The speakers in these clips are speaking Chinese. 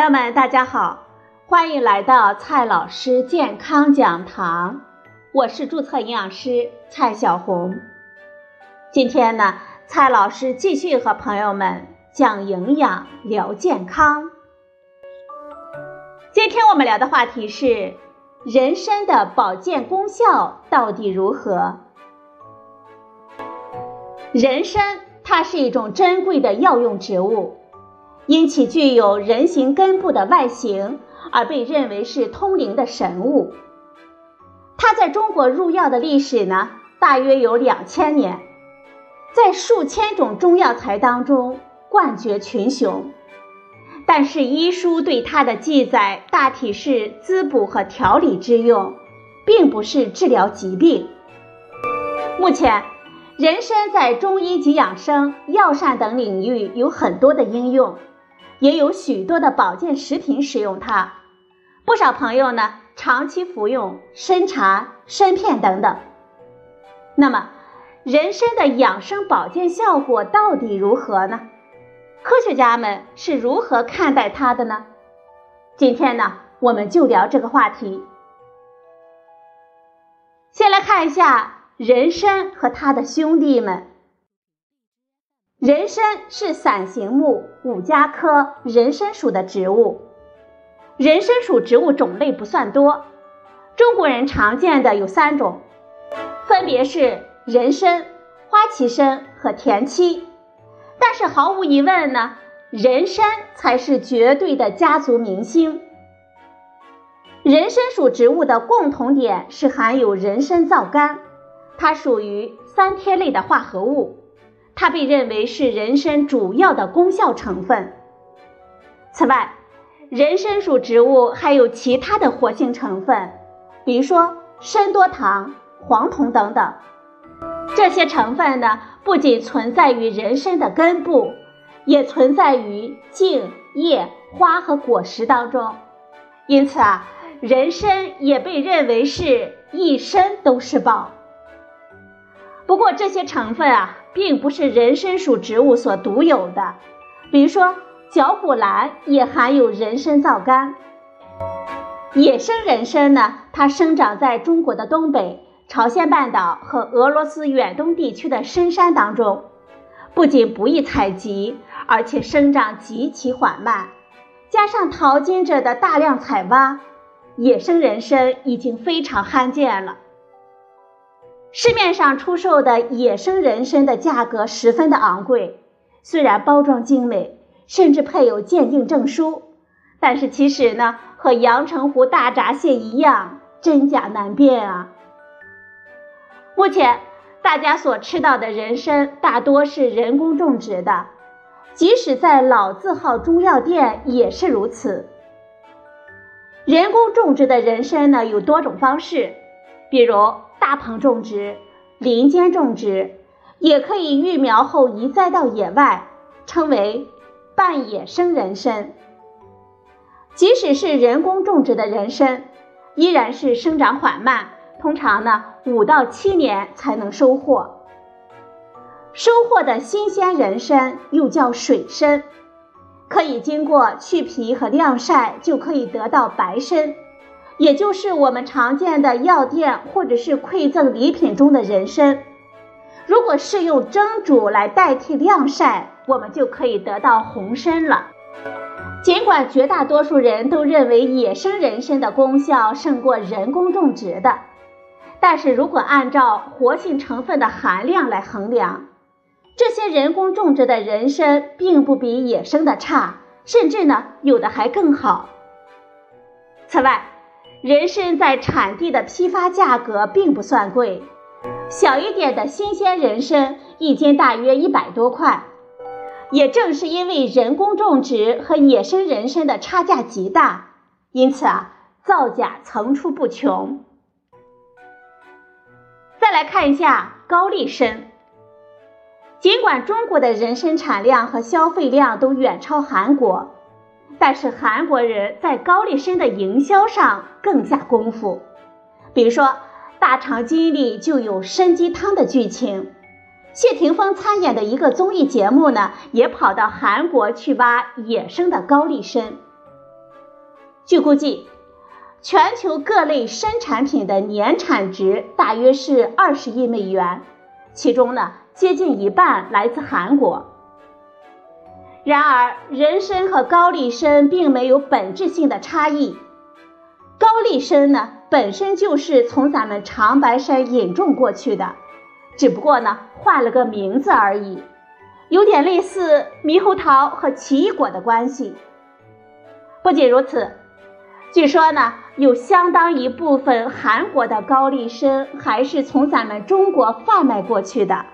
朋友们，大家好，欢迎来到蔡老师健康讲堂，我是注册营养师蔡小红。今天呢，蔡老师继续和朋友们讲营养聊健康。今天我们聊的话题是人参的保健功效到底如何？人参它是一种珍贵的药用植物。因其具有人形根部的外形，而被认为是通灵的神物。它在中国入药的历史呢，大约有两千年，在数千种中药材当中冠绝群雄。但是医书对它的记载大体是滋补和调理之用，并不是治疗疾病。目前，人参在中医及养生、药膳等领域有很多的应用。也有许多的保健食品使用它，不少朋友呢长期服用参茶、参片等等。那么，人参的养生保健效果到底如何呢？科学家们是如何看待它的呢？今天呢，我们就聊这个话题。先来看一下人参和它的兄弟们。人参是伞形目五加科人参属的植物。人参属植物种类不算多，中国人常见的有三种，分别是人参、花旗参和田七。但是毫无疑问呢，人参才是绝对的家族明星。人参属植物的共同点是含有人参皂苷，它属于三萜类的化合物。它被认为是人参主要的功效成分。此外，人参属植物还有其他的活性成分，比如说参多糖、黄酮等等。这些成分呢，不仅存在于人参的根部，也存在于茎、叶、花和果实当中。因此啊，人参也被认为是一身都是宝。不过这些成分啊。并不是人参属植物所独有的，比如说绞股蓝也含有人参皂苷。野生人参呢，它生长在中国的东北、朝鲜半岛和俄罗斯远东地区的深山当中，不仅不易采集，而且生长极其缓慢，加上淘金者的大量采挖，野生人参已经非常罕见了。市面上出售的野生人参的价格十分的昂贵，虽然包装精美，甚至配有鉴定证书，但是其实呢，和阳澄湖大闸蟹一样，真假难辨啊。目前大家所吃到的人参大多是人工种植的，即使在老字号中药店也是如此。人工种植的人参呢，有多种方式，比如。大棚种植、林间种植，也可以育苗后移栽到野外，称为半野生人参。即使是人工种植的人参，依然是生长缓慢，通常呢五到七年才能收获。收获的新鲜人参又叫水参，可以经过去皮和晾晒，就可以得到白参。也就是我们常见的药店或者是馈赠礼品中的人参，如果是用蒸煮来代替晾晒，我们就可以得到红参了。尽管绝大多数人都认为野生人参的功效胜过人工种植的，但是如果按照活性成分的含量来衡量，这些人工种植的人参并不比野生的差，甚至呢有的还更好。此外，人参在产地的批发价格并不算贵，小一点的新鲜人参一斤大约一百多块。也正是因为人工种植和野生人参的差价极大，因此啊，造假层出不穷。再来看一下高丽参，尽管中国的人参产量和消费量都远超韩国。但是韩国人在高丽参的营销上更下功夫，比如说《大长今》里就有参鸡汤的剧情，谢霆锋参演的一个综艺节目呢，也跑到韩国去挖野生的高丽参。据估计，全球各类参产品的年产值大约是二十亿美元，其中呢，接近一半来自韩国。然而，人参和高丽参并没有本质性的差异。高丽参呢，本身就是从咱们长白山引种过去的，只不过呢，换了个名字而已，有点类似猕猴桃和奇异果的关系。不仅如此，据说呢，有相当一部分韩国的高丽参还是从咱们中国贩卖过去的，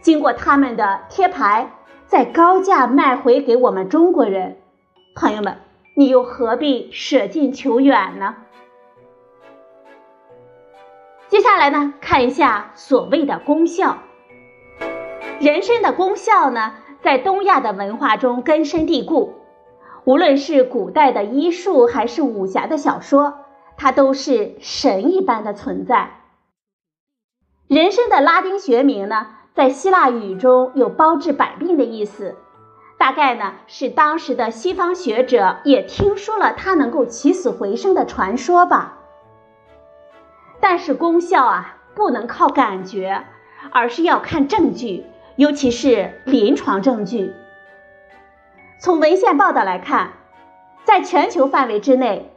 经过他们的贴牌。再高价卖回给我们中国人，朋友们，你又何必舍近求远呢？接下来呢，看一下所谓的功效。人参的功效呢，在东亚的文化中根深蒂固，无论是古代的医术还是武侠的小说，它都是神一般的存在。人参的拉丁学名呢？在希腊语中有包治百病的意思，大概呢是当时的西方学者也听说了它能够起死回生的传说吧。但是功效啊不能靠感觉，而是要看证据，尤其是临床证据。从文献报道来看，在全球范围之内，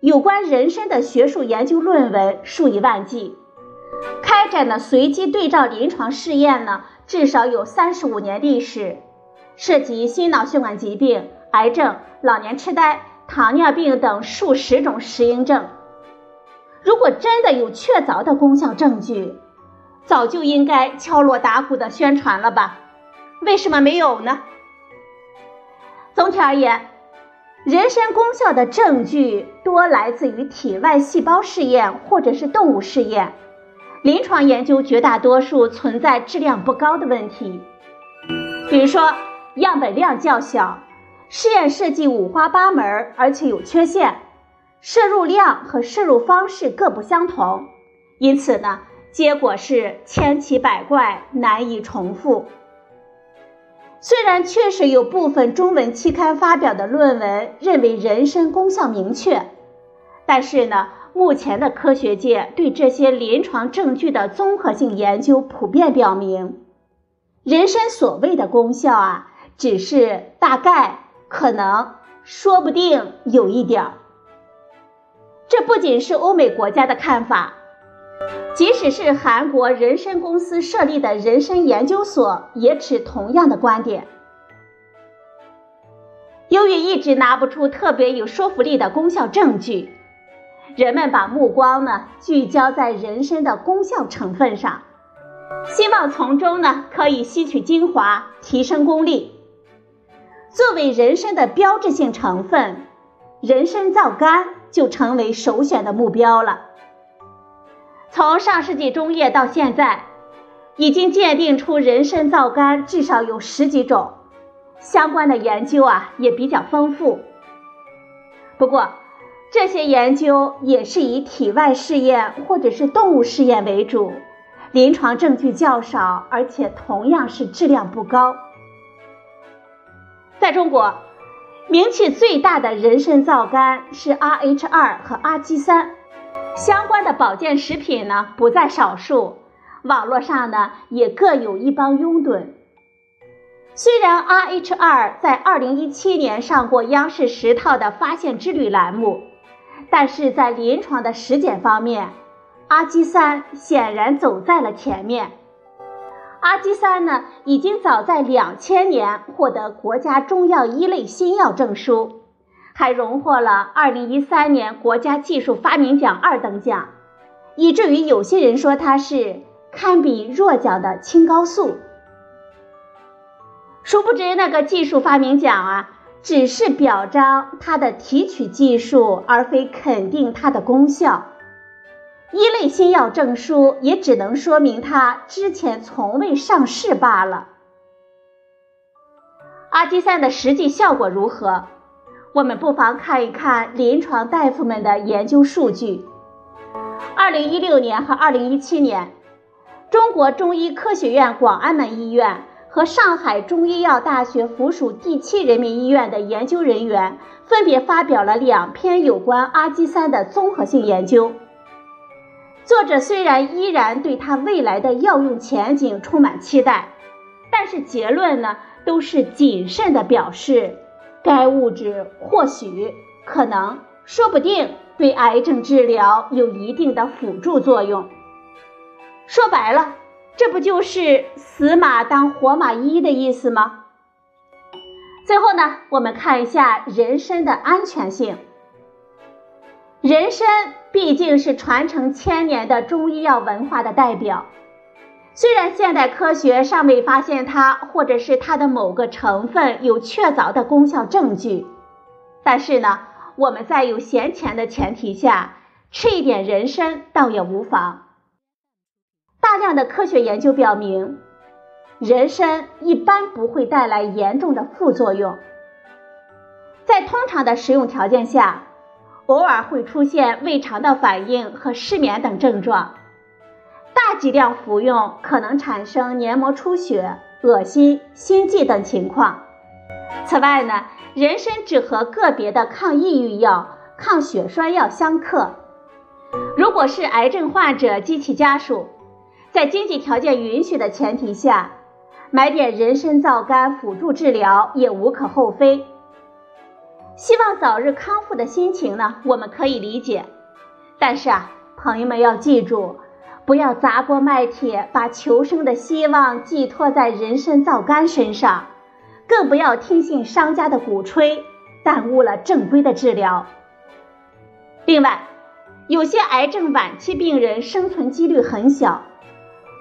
有关人参的学术研究论文数以万计。开展的随机对照临床试验呢，至少有三十五年历史，涉及心脑血管疾病、癌症、老年痴呆、糖尿病等数十种适应症。如果真的有确凿的功效证据，早就应该敲锣打鼓的宣传了吧？为什么没有呢？总体而言，人参功效的证据多来自于体外细胞试验或者是动物试验。临床研究绝大多数存在质量不高的问题，比如说样本量较小，试验设计五花八门，而且有缺陷，摄入量和摄入方式各不相同，因此呢，结果是千奇百怪，难以重复。虽然确实有部分中文期刊发表的论文认为人参功效明确，但是呢。目前的科学界对这些临床证据的综合性研究普遍表明，人参所谓的功效啊，只是大概、可能、说不定有一点儿。这不仅是欧美国家的看法，即使是韩国人参公司设立的人参研究所也持同样的观点。由于一直拿不出特别有说服力的功效证据。人们把目光呢聚焦在人参的功效成分上，希望从中呢可以吸取精华，提升功力。作为人参的标志性成分，人参皂苷就成为首选的目标了。从上世纪中叶到现在，已经鉴定出人参皂苷至少有十几种，相关的研究啊也比较丰富。不过，这些研究也是以体外试验或者是动物试验为主，临床证据较少，而且同样是质量不高。在中国，名气最大的人参皂苷是 RH 二和 R g 三，相关的保健食品呢不在少数，网络上呢也各有一帮拥趸。虽然 RH 二在二零一七年上过央视十套的发现之旅栏目。但是在临床的实践方面，阿基三显然走在了前面。阿基三呢，已经早在两千年获得国家中药一类新药证书，还荣获了二零一三年国家技术发明奖二等奖，以至于有些人说它是堪比弱奖的青蒿素。殊不知那个技术发明奖啊。只是表彰它的提取技术，而非肯定它的功效。一类新药证书也只能说明它之前从未上市罢了。阿基散的实际效果如何？我们不妨看一看临床大夫们的研究数据。二零一六年和二零一七年，中国中医科学院广安门医院。和上海中医药大学附属第七人民医院的研究人员分别发表了两篇有关阿基酸的综合性研究。作者虽然依然对它未来的药用前景充满期待，但是结论呢都是谨慎的表示，该物质或许、可能、说不定对癌症治疗有一定的辅助作用。说白了。这不就是死马当活马医的意思吗？最后呢，我们看一下人参的安全性。人参毕竟是传承千年的中医药文化的代表，虽然现代科学尚未发现它或者是它的某个成分有确凿的功效证据，但是呢，我们在有闲钱的前提下，吃一点人参倒也无妨。大量的科学研究表明，人参一般不会带来严重的副作用。在通常的食用条件下，偶尔会出现胃肠道反应和失眠等症状。大剂量服用可能产生黏膜出血、恶心、心悸等情况。此外呢，人参只和个别的抗抑郁药、抗血栓药相克。如果是癌症患者及其家属，在经济条件允许的前提下，买点人参皂苷辅助治疗也无可厚非。希望早日康复的心情呢，我们可以理解。但是啊，朋友们要记住，不要砸锅卖铁，把求生的希望寄托在人参皂苷身上，更不要听信商家的鼓吹，耽误了正规的治疗。另外，有些癌症晚期病人生存几率很小。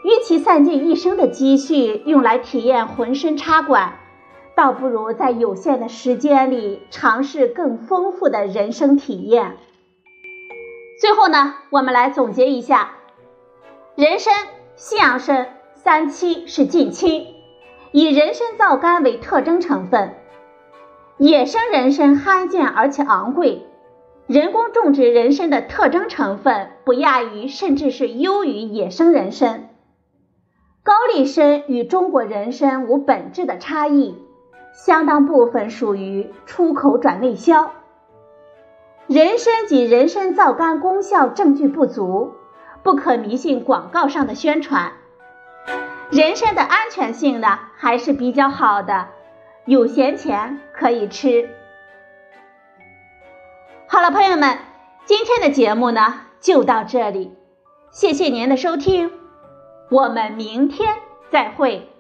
与其散尽一生的积蓄用来体验浑身插管，倒不如在有限的时间里尝试更丰富的人生体验。最后呢，我们来总结一下：人参、西洋参、三七是近亲，以人参皂苷为特征成分。野生人参罕见而且昂贵，人工种植人参的特征成分不亚于甚至是优于野生人参。高丽参与中国人参无本质的差异，相当部分属于出口转内销。人参及人参皂苷功效证据不足，不可迷信广告上的宣传。人参的安全性呢还是比较好的，有闲钱可以吃。好了，朋友们，今天的节目呢就到这里，谢谢您的收听。我们明天再会。